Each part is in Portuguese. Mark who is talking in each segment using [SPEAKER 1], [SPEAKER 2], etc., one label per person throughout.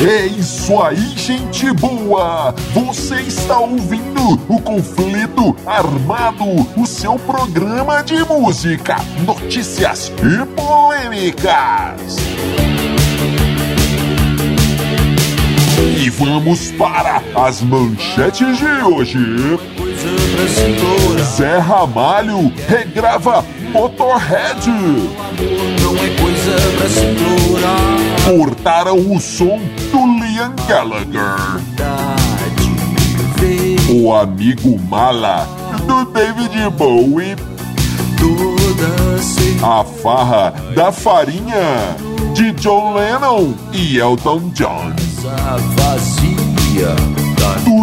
[SPEAKER 1] É isso aí, gente boa! Você está ouvindo o Conflito Armado, o seu programa de música, notícias e polêmicas. E vamos para as manchetes de hoje. Zé Ramalho regrava Motorhead. Cortaram o som do Liam Gallagher. O amigo mala do David Bowie. A farra da farinha de John Lennon e Elton John.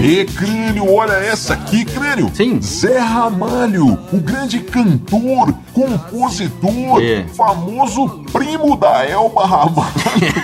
[SPEAKER 1] E Crânio, olha essa aqui, Crânio.
[SPEAKER 2] Sim.
[SPEAKER 1] Zé Ramalho, o grande cantor, compositor,
[SPEAKER 2] É.
[SPEAKER 1] famoso primo da Elba Ramalho.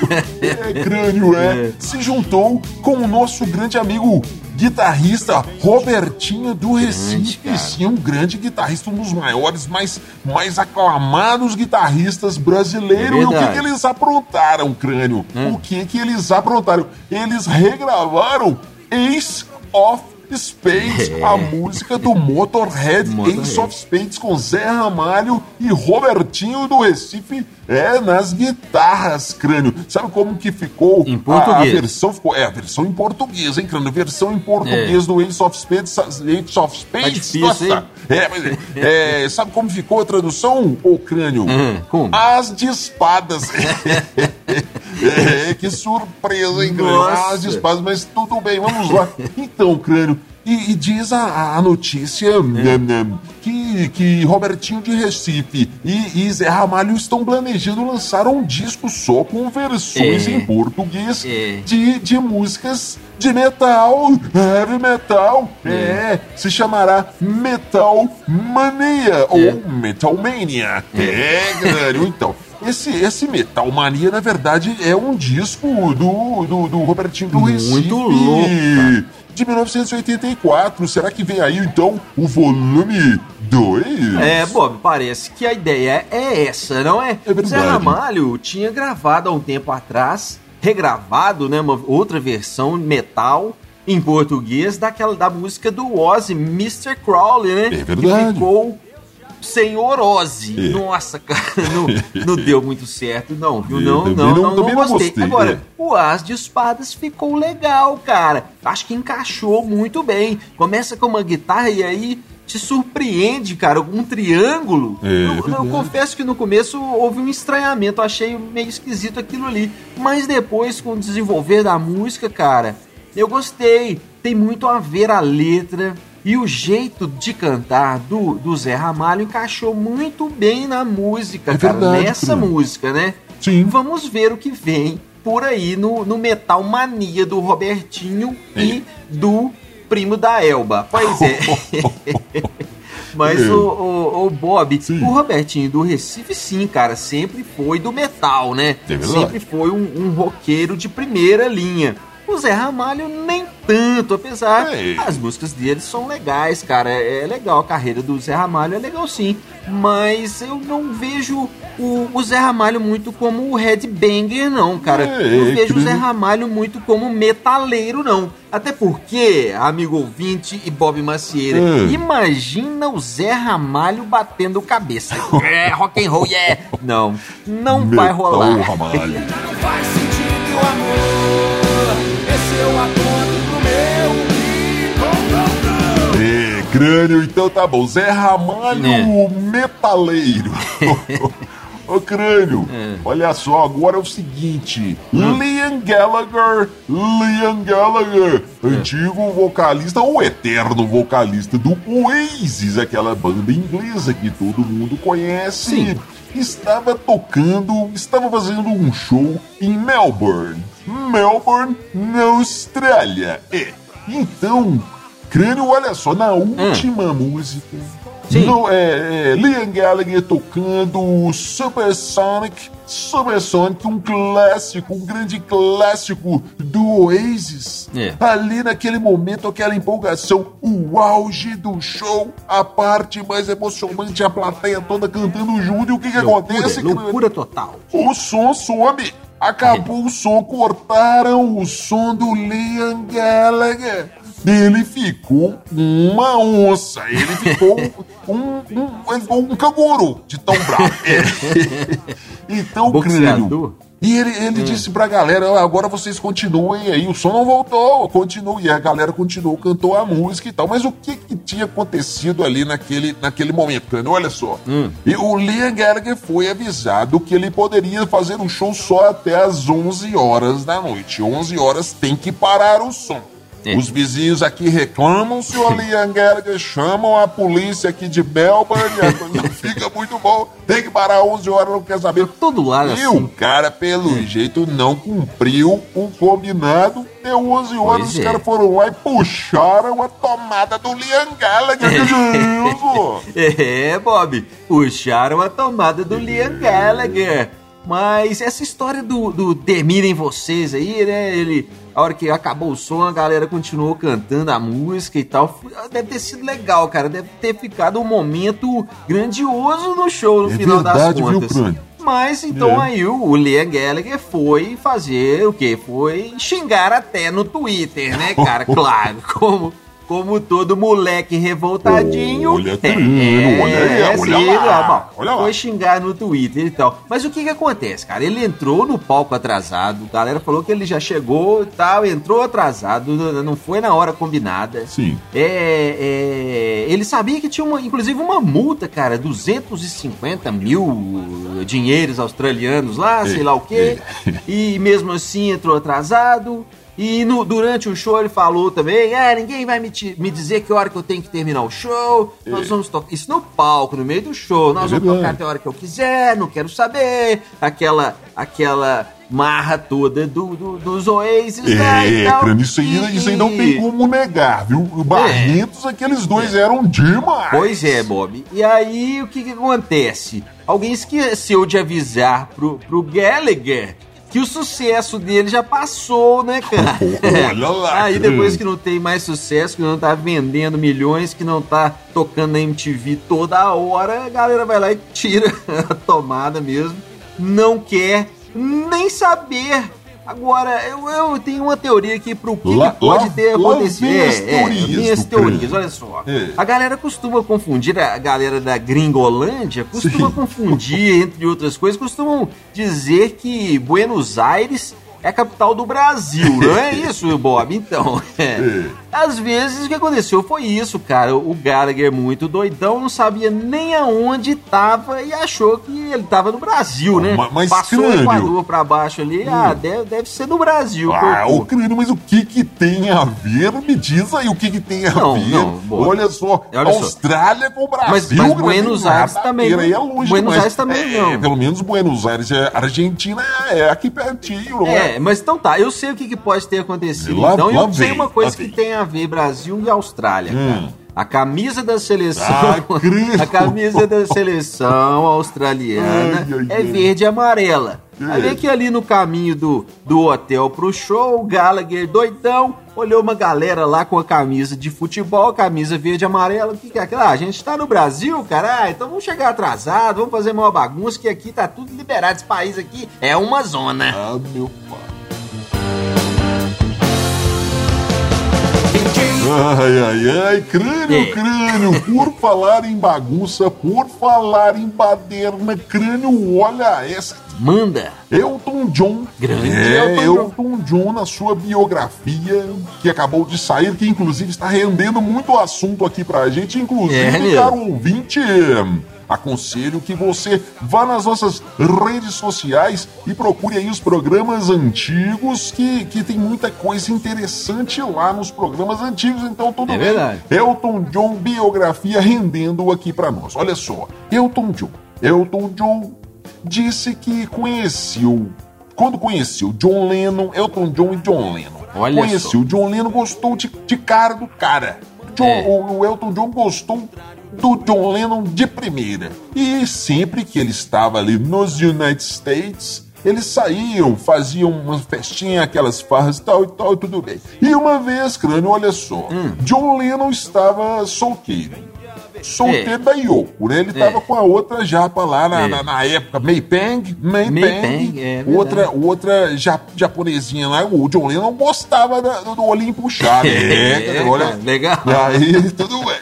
[SPEAKER 1] é, Crânio, é. Se juntou com o nosso grande amigo guitarrista Robertinho do Recife.
[SPEAKER 2] cara.
[SPEAKER 1] Sim, um grande guitarrista, um dos maiores, mais, mais aclamados guitarristas brasileiros.
[SPEAKER 2] É
[SPEAKER 1] e o que, que eles aprontaram, Crânio? O que, que eles aprontaram? Eles regravaram Ace of Spades,
[SPEAKER 2] É.
[SPEAKER 1] a música do Motorhead,
[SPEAKER 2] Motorhead.
[SPEAKER 1] Ace of Spades com Zé Ramalho e Robertinho do Recife é nas guitarras, crânio. Sabe como que ficou?
[SPEAKER 2] Em
[SPEAKER 1] A, a
[SPEAKER 2] português.
[SPEAKER 1] versão ficou, é a versão em português, hein, crânio? Versão em português do Ace of Spades, Ace of Spades.
[SPEAKER 2] Tá difícil, hein?
[SPEAKER 1] É, é, é, sabe como ficou a tradução, ô crânio?
[SPEAKER 2] Hum, como?
[SPEAKER 1] As de espadas. é, que surpresa, hein, crânio? Espadas, mas tudo bem, vamos lá. Então, crânio, e, e diz a, a notícia né, né, que, que Robertinho de Recife e, e Zé Ramalho estão planejando lançar um disco só com versões
[SPEAKER 2] É.
[SPEAKER 1] em português
[SPEAKER 2] É.
[SPEAKER 1] de, de músicas de metal, heavy metal. É, se chamará Metal Mania ou Metal Mania. É, crânio, então. Esse, esse Metal Mania, na verdade, é um disco do, do, do Robertinho do
[SPEAKER 2] Muito
[SPEAKER 1] Recife.
[SPEAKER 2] louco, cara.
[SPEAKER 1] De 1984. Será que vem aí, então, o volume 2?
[SPEAKER 2] É, Bob, parece que a ideia é essa, não é?
[SPEAKER 1] É verdade.
[SPEAKER 2] Zé Ramalho tinha gravado há um tempo atrás, regravado, né, uma outra versão metal em português daquela da música do Ozzy, Mr. Crowley, né?
[SPEAKER 1] É verdade.
[SPEAKER 2] Que ficou Senhor Ozzy.
[SPEAKER 1] É.
[SPEAKER 2] Nossa, cara, não, não deu muito certo, não, viu?
[SPEAKER 1] Eu
[SPEAKER 2] Não, não,
[SPEAKER 1] não-
[SPEAKER 2] não, não, gostei.
[SPEAKER 1] gostei,
[SPEAKER 2] Agora,
[SPEAKER 1] é.
[SPEAKER 2] o As de Espadas ficou legal, cara. Acho que encaixou muito bem. Começa com uma guitarra e aí te surpreende, cara. Um triângulo.
[SPEAKER 1] É,
[SPEAKER 2] eu, eu
[SPEAKER 1] verdade.
[SPEAKER 2] confesso que no começo houve um estranhamento. Eu achei meio esquisito aquilo ali. Mas depois, com o desenvolver da música, cara, eu gostei. Tem muito a ver a letra. E o jeito de cantar do, do Zé Ramalho encaixou muito bem na música,
[SPEAKER 1] É
[SPEAKER 2] cara.
[SPEAKER 1] verdade,
[SPEAKER 2] Nessa música, né?
[SPEAKER 1] Sim.
[SPEAKER 2] Vamos ver o que vem por aí no, no Metal Mania do Robertinho e do primo da Elba. Pois é. Mas
[SPEAKER 1] É.
[SPEAKER 2] o, o, o Bob,
[SPEAKER 1] Sim.
[SPEAKER 2] o Robertinho do Recife, sim, cara, sempre foi do metal, né?
[SPEAKER 1] É
[SPEAKER 2] sempre foi um, um roqueiro de primeira linha. O Zé Ramalho nem tanto, apesar
[SPEAKER 1] É.
[SPEAKER 2] as músicas dele são legais, cara. É, é legal, a carreira do Zé Ramalho é legal sim. Mas eu não vejo o, o Zé Ramalho muito como o headbanger, não, cara.
[SPEAKER 1] É,
[SPEAKER 2] eu vejo o
[SPEAKER 1] creio.
[SPEAKER 2] Zé Ramalho muito como metaleiro, não. Até porque, amigo ouvinte e Bob Macieira,
[SPEAKER 1] Hum.
[SPEAKER 2] imagina o Zé Ramalho batendo cabeça. é, rock and roll, yeah! Não, não vai
[SPEAKER 1] Metal
[SPEAKER 2] rolar.
[SPEAKER 1] Ramalho.
[SPEAKER 3] Não faz sentido o amor. É
[SPEAKER 1] É, crânio, então tá bom. Zé Ramalho,
[SPEAKER 2] É.
[SPEAKER 1] metaleiro. Ô crânio,
[SPEAKER 2] É.
[SPEAKER 1] olha só, agora é o seguinte: Liam Gallagher, Liam Gallagher, antigo vocalista ou eterno vocalista do Oasis, aquela banda inglesa que todo mundo conhece,
[SPEAKER 2] Sim.
[SPEAKER 1] estava tocando, estava fazendo um show em Melbourne. Melbourne, na Austrália. É. Então, crânio, olha só, na última música.
[SPEAKER 2] Sim.
[SPEAKER 1] No, é, é, Liam Gallagher tocando Supersonic, Supersonic, um clássico, um grande clássico do Oasis.
[SPEAKER 2] É.
[SPEAKER 1] Ali naquele momento, aquela empolgação, o auge do show, a parte mais emocionante, a plateia toda cantando junto. E o que, que
[SPEAKER 2] Loucura,
[SPEAKER 1] acontece?
[SPEAKER 2] loucura total.
[SPEAKER 1] O som some. Acabou o som, cortaram o som do Liam Gallagher. Ele ficou uma onça. Ele ficou um, um, ficou um canguru de tão bravo. Então,
[SPEAKER 2] Boxeador?
[SPEAKER 1] crânio. E ele, ele disse pra galera: "Ah, agora vocês continuem aí. O som não voltou, continua. E a galera continuou, cantou a música e tal. Mas o que, que tinha acontecido ali naquele, naquele momento, crânio? Olha só. E o Liam Gallagher foi avisado que ele poderia fazer o show só até as 11 horas da noite. 11 horas tem que parar o som.
[SPEAKER 2] É.
[SPEAKER 1] Os vizinhos aqui reclamam, senhor Liam Gallagher, chamam a polícia aqui de Melbourne, a coisa fica muito bom. Tem que parar 11 horas, não quer saber.
[SPEAKER 2] Todo lado
[SPEAKER 1] E
[SPEAKER 2] assim.
[SPEAKER 1] o cara, pelo jeito, não cumpriu o combinado. Deu 11 horas,
[SPEAKER 2] Pois
[SPEAKER 1] os
[SPEAKER 2] é.
[SPEAKER 1] caras foram lá e puxaram a tomada do Liam Gallagher. Que isso?
[SPEAKER 2] É, Bob, puxaram a tomada do Liam Gallagher. Mas essa história do, do Terminem Vocês aí, né? Ele, a hora que acabou o som, a galera continuou cantando a música e tal. Foi- Deve ter sido legal, cara. Deve ter ficado um momento grandioso no show no
[SPEAKER 1] É
[SPEAKER 2] final
[SPEAKER 1] verdade,
[SPEAKER 2] das
[SPEAKER 1] viu,
[SPEAKER 2] contas.
[SPEAKER 1] Crânio?
[SPEAKER 2] Mas então
[SPEAKER 1] É.
[SPEAKER 2] aí o, o Liam Gallagher foi fazer o quê? Foi xingar até no Twitter, né, cara? Claro, como, como todo moleque revoltadinho.
[SPEAKER 1] Olha, Crânio, olha aí, olha
[SPEAKER 2] sim,
[SPEAKER 1] lá,
[SPEAKER 2] bom,
[SPEAKER 1] olha lá.
[SPEAKER 2] Foi xingar no Twitter e tal. Mas o que que acontece, cara? Ele entrou no palco atrasado, a galera falou que ele já chegou e tal, entrou atrasado, não foi na hora combinada.
[SPEAKER 1] Sim.
[SPEAKER 2] É, é, ele sabia que tinha uma, inclusive uma multa, cara, 250 mil dinheiros australianos lá, sei lá o quê. E mesmo assim entrou atrasado. E no- durante o show ele falou também: ah, ninguém vai me, me dizer que hora que eu tenho que terminar o show. Nós vamos tocar. Isso no palco, no meio do show. Nós
[SPEAKER 1] É
[SPEAKER 2] vamos
[SPEAKER 1] verdade.
[SPEAKER 2] tocar até a hora que eu quiser, não quero saber. Aquela, aquela marra toda do, do- dos Oasis e
[SPEAKER 1] É,
[SPEAKER 2] tal.
[SPEAKER 1] crânio, isso aí, isso aí não tem como negar, viu? O Barretos, aqueles dois eram demais.
[SPEAKER 2] Pois é, Bob. E aí, o que que acontece? Alguém esqueceu de avisar pro, pro Gallagher que o sucesso dele já passou, né, cara?
[SPEAKER 1] Olha lá,
[SPEAKER 2] Aí depois que não tem mais sucesso, que não tá vendendo milhões, que não tá tocando na MTV toda hora, a galera vai lá e tira a tomada mesmo. Não quer nem saber. Agora, eu, eu tenho uma teoria aqui pro que,
[SPEAKER 1] Lá-
[SPEAKER 2] que pode
[SPEAKER 1] lá-
[SPEAKER 2] ter
[SPEAKER 1] lá
[SPEAKER 2] acontecido. É, é, minhas teorias, olha só.
[SPEAKER 1] É.
[SPEAKER 2] A galera costuma confundir, a galera da Gringolândia costuma
[SPEAKER 1] Sim.
[SPEAKER 2] confundir, entre outras coisas, costumam dizer que Buenos Aires é a capital do Brasil, não é isso, Bob? Então, é. Às vezes o que aconteceu foi isso, cara. O Gallagher, muito doidão, não sabia nem aonde tava e achou que ele tava no Brasil, né?
[SPEAKER 1] Ma- mas,
[SPEAKER 2] Passou o
[SPEAKER 1] crânio.
[SPEAKER 2] Equador pra baixo ali, ah, deve, deve ser no Brasil.
[SPEAKER 1] Ah, ô crânio, mas o que que tem a ver? Me diz aí o que que tem a
[SPEAKER 2] Não,
[SPEAKER 1] ver.
[SPEAKER 2] não, boa.
[SPEAKER 1] Olha só,
[SPEAKER 2] Olha só.
[SPEAKER 1] Austrália com o Brasil.
[SPEAKER 2] Mas- mas
[SPEAKER 1] crânio,
[SPEAKER 2] Buenos Aires também
[SPEAKER 1] é longe
[SPEAKER 2] Buenos. Aires também
[SPEAKER 1] É,
[SPEAKER 2] não.
[SPEAKER 1] Pelo menos Buenos Aires, é, Argentina é aqui pertinho, é?
[SPEAKER 2] É, mas então tá, eu sei o que, que pode ter acontecido.
[SPEAKER 1] Lá-
[SPEAKER 2] então
[SPEAKER 1] lá
[SPEAKER 2] eu sei
[SPEAKER 1] vem,
[SPEAKER 2] uma coisa que
[SPEAKER 1] vem.
[SPEAKER 2] tem a ver Brasil e Austrália,
[SPEAKER 1] Hum.
[SPEAKER 2] cara. A camisa da seleção.
[SPEAKER 1] Ah,
[SPEAKER 2] a camisa da seleção australiana
[SPEAKER 1] Ai, ai,
[SPEAKER 2] é verde e amarela.
[SPEAKER 1] É.
[SPEAKER 2] Aí vê que ali no caminho do, do hotel pro show, o Gallagher doidão, olhou uma galera lá com a camisa de futebol, camisa verde e amarela. O que, que é aquilo? Ah, a gente tá no Brasil, cara, ah, então vamos chegar atrasado, vamos fazer uma bagunça, que aqui tá tudo liberado. Esse país aqui é uma zona.
[SPEAKER 1] Ah, meu pai. Ai, ai, ai, crânio,
[SPEAKER 2] É.
[SPEAKER 1] crânio, por falar em bagunça, por falar em baderna, crânio, olha essa
[SPEAKER 2] Manda.
[SPEAKER 1] Elton John.
[SPEAKER 2] Grande
[SPEAKER 1] é,
[SPEAKER 2] Elton
[SPEAKER 1] Elton John na sua biografia, que acabou de sair, que inclusive está rendendo muito assunto aqui pra gente, inclusive,
[SPEAKER 2] É,
[SPEAKER 1] caro ouvinte. Aconselho que você vá nas nossas redes sociais e procure aí os programas antigos, que, que tem muita coisa interessante lá nos programas antigos. Então, tudo
[SPEAKER 2] É
[SPEAKER 1] bem.
[SPEAKER 2] verdade.
[SPEAKER 1] Elton John, biografia rendendo aqui pra nós. Olha só, Elton John. Elton John disse que conheceu. Quando conheceu John Lennon, Elton John e John Lennon.
[SPEAKER 2] Olha
[SPEAKER 1] conheceu
[SPEAKER 2] só.
[SPEAKER 1] John Lennon, gostou de, de cara do cara. John-
[SPEAKER 2] É.
[SPEAKER 1] o, Elton John gostou do John Lennon de primeira. E sempre que ele estava ali nos United States, eles saíam, faziam uma festinha, aquelas farras e tal e tal, e tudo bem. E uma vez, crânio, olha só,
[SPEAKER 2] Hum.
[SPEAKER 1] John Lennon estava solteiro. Solteiro
[SPEAKER 2] É.
[SPEAKER 1] da Yoko, né? Ele tava com a outra japa lá na,
[SPEAKER 2] É.
[SPEAKER 1] na, na época, May Peng, May,
[SPEAKER 2] May
[SPEAKER 1] Peng,
[SPEAKER 2] Peng, é
[SPEAKER 1] outra, outra ja- japonesinha lá, o John Lennon gostava da- do, do olhinho puxado. É,
[SPEAKER 2] É,
[SPEAKER 1] olha,
[SPEAKER 2] legal.
[SPEAKER 1] Aí, tudo bem.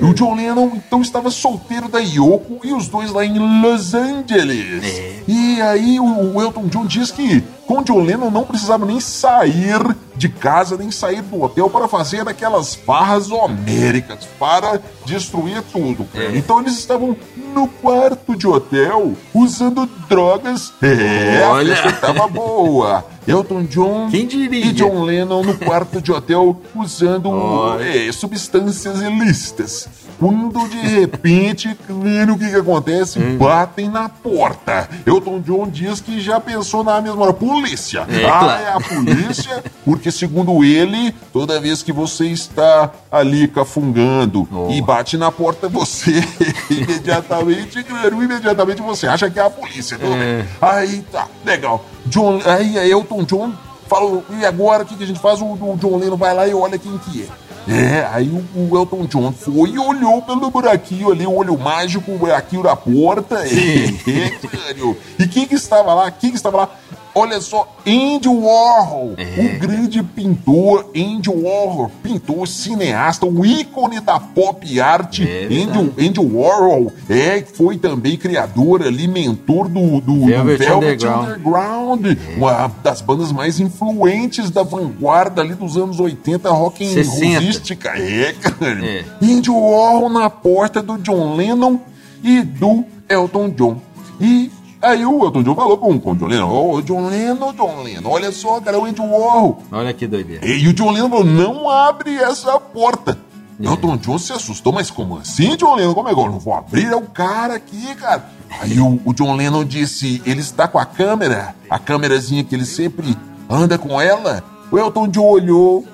[SPEAKER 1] E o John Lennon, então, estava solteiro da Yoko e os dois lá em Los Angeles.
[SPEAKER 2] É.
[SPEAKER 1] E aí, o, o Elton John diz que com o John Lennon não precisava nem sair de casa, nem sair do hotel para fazer aquelas farras homéricas, para destruir tudo.
[SPEAKER 2] É.
[SPEAKER 1] Então, eles estavam no quarto de hotel usando drogas. É,
[SPEAKER 2] Olha.
[SPEAKER 1] a festa tava boa. Elton John
[SPEAKER 2] Quem diria?
[SPEAKER 1] e John Lennon no quarto de hotel usando é, substâncias ilícitas. Quando de repente, vendo o que, que acontece,
[SPEAKER 2] Hum.
[SPEAKER 1] batem na porta. Elton John diz que já pensou na mesma hora: polícia!
[SPEAKER 2] É,
[SPEAKER 1] ah,
[SPEAKER 2] claro.
[SPEAKER 1] é a polícia, porque segundo ele, toda vez que você está ali cafungando
[SPEAKER 2] Oh.
[SPEAKER 1] e bate na porta, você imediatamente, claro, imediatamente você acha que é a polícia.
[SPEAKER 2] É.
[SPEAKER 1] Aí tá, legal. John, aí Elton John falou, e agora o que, que a gente faz? O, o John Lennon vai lá e olha quem que é. É, aí o, o Elton John foi e olhou pelo buraquinho ali, o olho mágico, o buraquinho da porta. É, claro. e quem que estava lá? Quem que estava lá? Olha só, Andy Warhol,
[SPEAKER 2] É.
[SPEAKER 1] o grande pintor Andy Warhol, pintor, cineasta, o ícone da pop art.
[SPEAKER 2] É
[SPEAKER 1] Andy. Andy Warhol é, foi também criador ali, mentor do, do, do
[SPEAKER 2] Velvet
[SPEAKER 1] Velvet
[SPEAKER 2] Underground.
[SPEAKER 1] Underground, uma das bandas mais influentes da vanguarda ali dos anos 80, rock and
[SPEAKER 2] 60.
[SPEAKER 1] rollística. É, cara.
[SPEAKER 2] É.
[SPEAKER 1] Andy Warhol na porta do John Lennon e do Elton John. E aí o Elton John falou com, com o John Lennon, ô John Lennon, John Lennon, olha só, cara, é o Andy Warhol.
[SPEAKER 2] Olha que doideira.
[SPEAKER 1] E o John Lennon falou, não abre essa porta.
[SPEAKER 2] É.
[SPEAKER 1] Elton John se assustou, mas como assim, John Lennon? Como é que eu não vou abrir? É o cara aqui, cara. Aí o, o John Lennon disse, ele está com a câmera, a câmerazinha que ele sempre anda com ela. O Elton John olhou,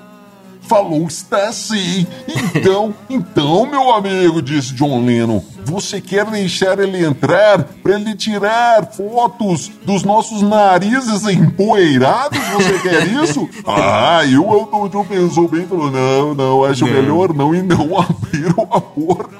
[SPEAKER 1] falou, está sim. Então, então, meu amigo, disse John Lennon, você quer deixar ele entrar para ele tirar fotos dos nossos narizes empoeirados? Você quer isso? Ah, e o Elton John pensou bem e falou, não, não, acho
[SPEAKER 2] Não.
[SPEAKER 1] melhor não, e não abriram a porta.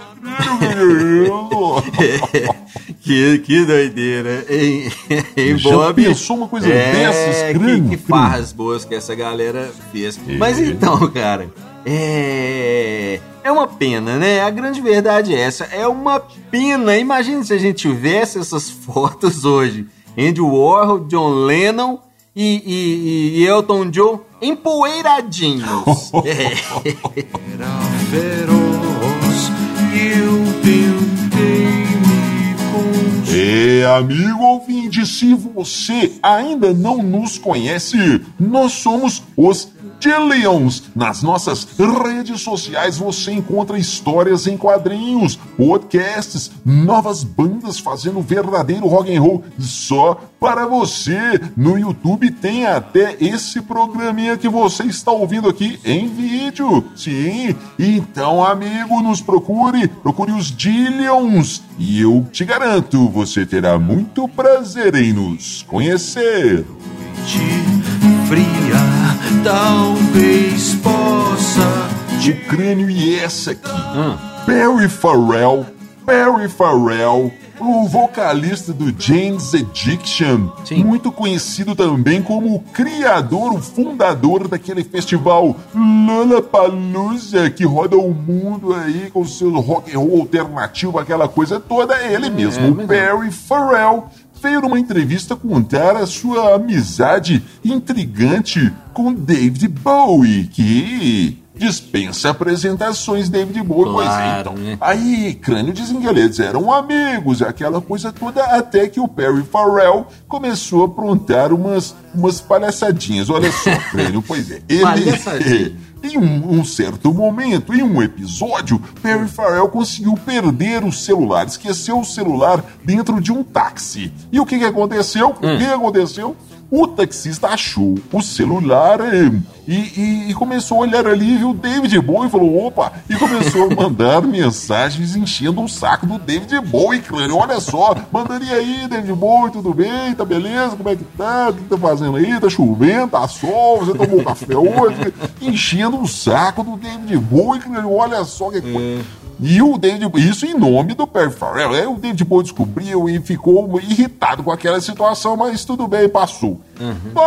[SPEAKER 2] Que, que doideira, hein, hein
[SPEAKER 1] Já
[SPEAKER 2] Bob?
[SPEAKER 1] pensou uma coisa dessas,
[SPEAKER 2] é,
[SPEAKER 1] crânio,
[SPEAKER 2] que, que
[SPEAKER 1] crânio?
[SPEAKER 2] farras boas que essa galera fez. Mas então, cara, é... É uma pena, né? A grande verdade é essa. É uma pena. Imagina se a gente tivesse essas fotos hoje. Andy Warhol, John Lennon e, e- e Elton John empoeiradinhos. é.
[SPEAKER 1] É, amigo ouvinte, se você ainda não nos conhece, nós somos os Dillions. Nas nossas redes sociais você encontra histórias em quadrinhos, podcasts, novas bandas fazendo verdadeiro rock and roll só para você. No YouTube tem até esse programinha que você está ouvindo aqui em vídeo. Sim, então amigo, nos procure, procure os Dillions e eu te garanto, você terá muito prazer em nos conhecer.
[SPEAKER 3] Fria, talvez possa
[SPEAKER 1] de crânio e essa aqui.
[SPEAKER 2] Hum.
[SPEAKER 1] Barry Farrell, Barry Farrell, o vocalista do Jane's Addiction,
[SPEAKER 2] Sim.
[SPEAKER 1] muito conhecido também como o criador, o fundador daquele festival Lollapalooza que roda o mundo aí com seu rock and roll alternativo, aquela coisa toda, é ele mesmo, o
[SPEAKER 2] mesmo.
[SPEAKER 1] Barry Farrell. Veio numa entrevista contar a sua amizade intrigante com David Bowie, que dispensa apresentações, David Bowie. pois
[SPEAKER 2] Claro,
[SPEAKER 1] então.
[SPEAKER 2] né?
[SPEAKER 1] Aí, crânio dizem que eles eram amigos, aquela coisa toda, até que o Perry Farrell começou a aprontar umas, umas palhaçadinhas. Olha só, crânio, pois é. Ele. Em um, um certo momento, em um episódio, Perry Farrell conseguiu perder os celulares, esqueceu o celular dentro de um táxi. E o que, que aconteceu? O que aconteceu? O taxista achou o celular eh, e, e- e começou a olhar ali, viu o David Bowie e falou: opa! E começou a mandar mensagens enchendo o saco do David Bowie, crânio. Olha só, mandando e aí, David Bowie, tudo bem? Tá beleza? Como é que tá? O que tá fazendo aí? Tá chovendo? Tá sol? Você tomou café hoje? Enchendo o saco do David Bowie, crânio. Olha só que coisa. E o David, isso em nome do Perry Farrell. Aí o David Bowie descobriu e ficou irritado com aquela situação, mas tudo bem, passou.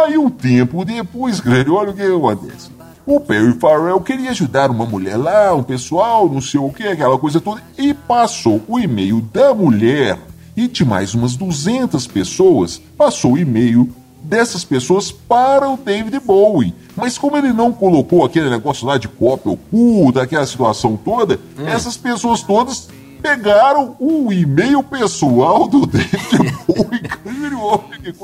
[SPEAKER 1] Aí um tempo depois, grande, olha o que acontece. O Perry Farrell queria ajudar uma mulher lá, um pessoal, não sei o que, aquela coisa toda, e passou o e-mail da mulher e de mais umas 200 pessoas, passou o e-mail dessas pessoas para o David Bowie. Mas como ele não colocou aquele negócio lá de cópia oculta, aquela situação toda, essas pessoas todas pegaram o e-mail pessoal do David Bowie.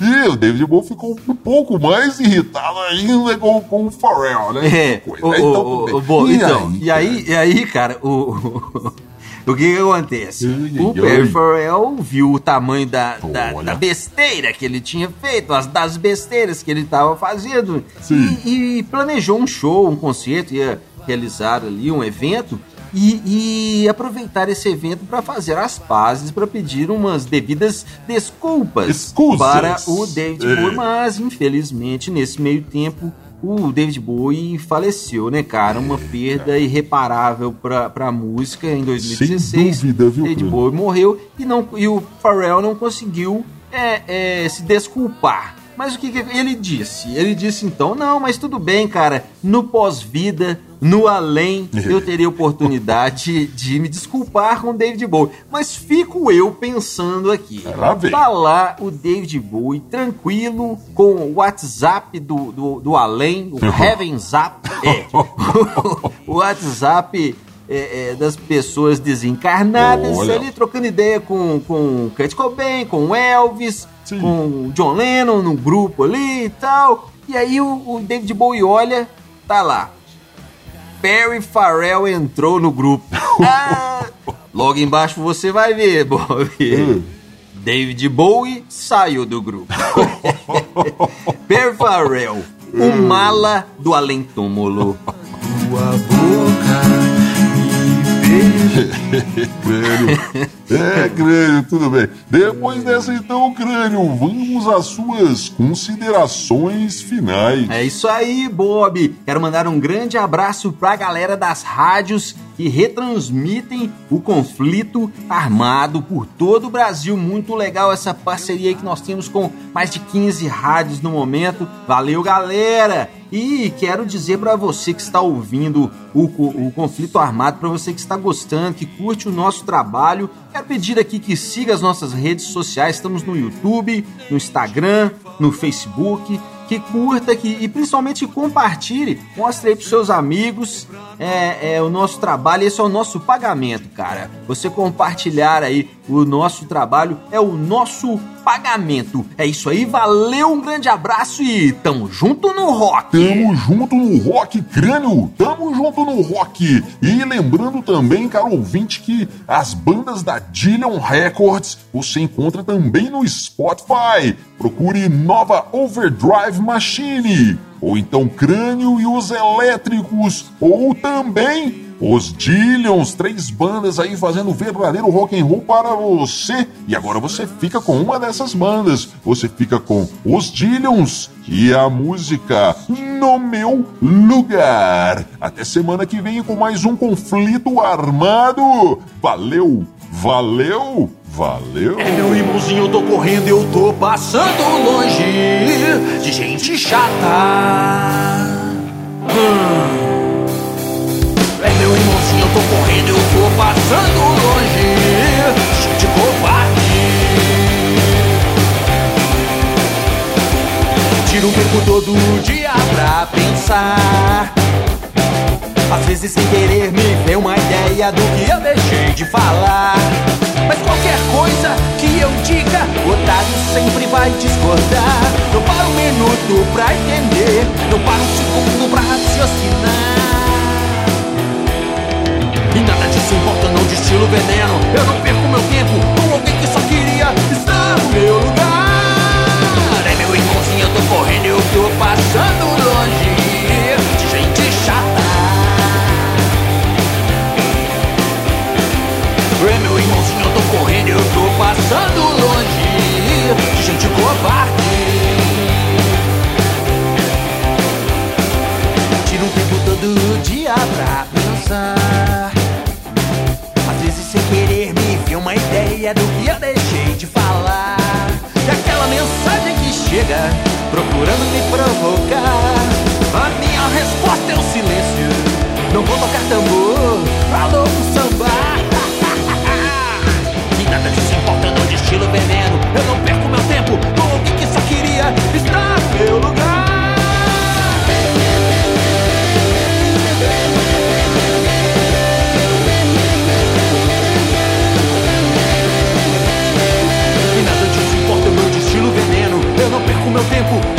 [SPEAKER 1] E o David Bowie ficou um pouco mais irritado ainda com, com o Pharrell, né?
[SPEAKER 2] É,
[SPEAKER 1] Coisa.
[SPEAKER 2] o,
[SPEAKER 1] Então,
[SPEAKER 2] o,
[SPEAKER 1] bem.
[SPEAKER 2] o, bom,
[SPEAKER 1] E
[SPEAKER 2] então,
[SPEAKER 1] aí,
[SPEAKER 2] e aí, e aí, cara, o, o que que acontece? O Perry. Farrell viu o tamanho da, da, da besteira que ele tinha feito, as, das besteiras que ele estava fazendo, e, e planejou um show, um concerto, ia realizar ali um evento, e, e aproveitar esse evento para fazer as pazes, para pedir umas devidas desculpas
[SPEAKER 1] Escusas.
[SPEAKER 2] para o David
[SPEAKER 1] É.
[SPEAKER 2] Bowie, mas infelizmente nesse meio tempo o David Bowie faleceu, né, cara? Uma perda irreparável pra, pra música em 2016.
[SPEAKER 1] Sem dúvida, viu,
[SPEAKER 2] David? Bowie morreu e, não, e o Pharrell não conseguiu é, é, se desculpar. Mas o que, que ele disse? Ele disse então, não, mas tudo bem, cara. No pós-vida, no além, eu teria oportunidade de me desculpar com o David Bowie. Mas fico eu pensando aqui.
[SPEAKER 1] Lá vem.
[SPEAKER 2] Tá lá o David Bowie tranquilo com o WhatsApp do, do, do além, o Heaven Zap. É. o WhatsApp é, é, das pessoas desencarnadas,
[SPEAKER 1] Olha.
[SPEAKER 2] ali trocando ideia com, com Kurt Cobain, com Elvis,
[SPEAKER 1] Sim.
[SPEAKER 2] com John Lennon no grupo ali e tal. E aí o, o David Bowie olha, tá lá. Perry Farrell entrou no grupo. Ah, logo embaixo você vai ver, Bob.
[SPEAKER 1] Hum.
[SPEAKER 2] David Bowie saiu do grupo. Perry Farrell, o mala do além-túmulo.
[SPEAKER 3] Tua boca.
[SPEAKER 1] Crânio. É, crânio, tudo bem. Depois dessa, então, crânio, vamos às suas considerações finais.
[SPEAKER 2] É isso aí, Bob. Quero mandar um grande abraço pra galera das rádios que retransmitem o conflito armado por todo o Brasil. Muito legal essa parceria que nós temos com mais de 15 rádios no momento. Valeu, galera! E quero dizer pra você que está ouvindo o, co- o conflito armado, pra você que está gostando, que curte o nosso trabalho, quero pedir aqui que siga as nossas redes sociais. Estamos no YouTube, no Instagram, no Facebook que curta que, e principalmente compartilhe, mostre aí pros seus amigos é, é o nosso trabalho, esse é o nosso pagamento, cara. Você compartilhar aí o nosso trabalho é o nosso pagamento. É isso aí, valeu, um grande abraço e tamo junto no rock.
[SPEAKER 1] Tamo junto no rock, crânio! Tamo junto no rock! E lembrando também, caro ouvinte, que as bandas da Dillion Records você encontra também no Spotify. Procure Nova Overdrive Machine, ou então Crânio e os Elétricos, ou também os Dillions, três bandas aí fazendo verdadeiro rock and roll para você. E agora você fica com uma dessas bandas. Você fica com os Dillions e a música No Meu Lugar. Até semana que vem com mais um conflito armado. Valeu, valeu, valeu.
[SPEAKER 3] É meu irmãozinho, eu tô correndo, eu tô passando longe de gente chata. Hum. É meu irmãozinho, eu tô correndo, eu tô passando longe de gente covarde. Tiro o tempo todo dia pra pensar
[SPEAKER 2] vezes sem querer me vem uma ideia do que eu deixei de falar. Mas qualquer coisa que eu diga, o otário sempre vai discordar. Não para um minuto pra entender, não para um segundo pra raciocinar. E disso importa, não destilo veneno. Eu não perco meu tempo com alguém que só queria estar no meu lugar. É meu irmãozinho, eu tô correndo, eu tô passando longe de gente chata. É meu irmãozinho, eu tô correndo, eu tô passando longe de gente covarde. Tiro um tempo todo dia pra pensar. tem uma ideia do que eu deixei de falar. Daquela mensagem que chega, procurando me provocar. A minha resposta é o silêncio. Não vou tocar tambor, falou o samba. e nada disso importando de estilo veneno. Eu não perco meu tempo com o que só queria estar. Cụ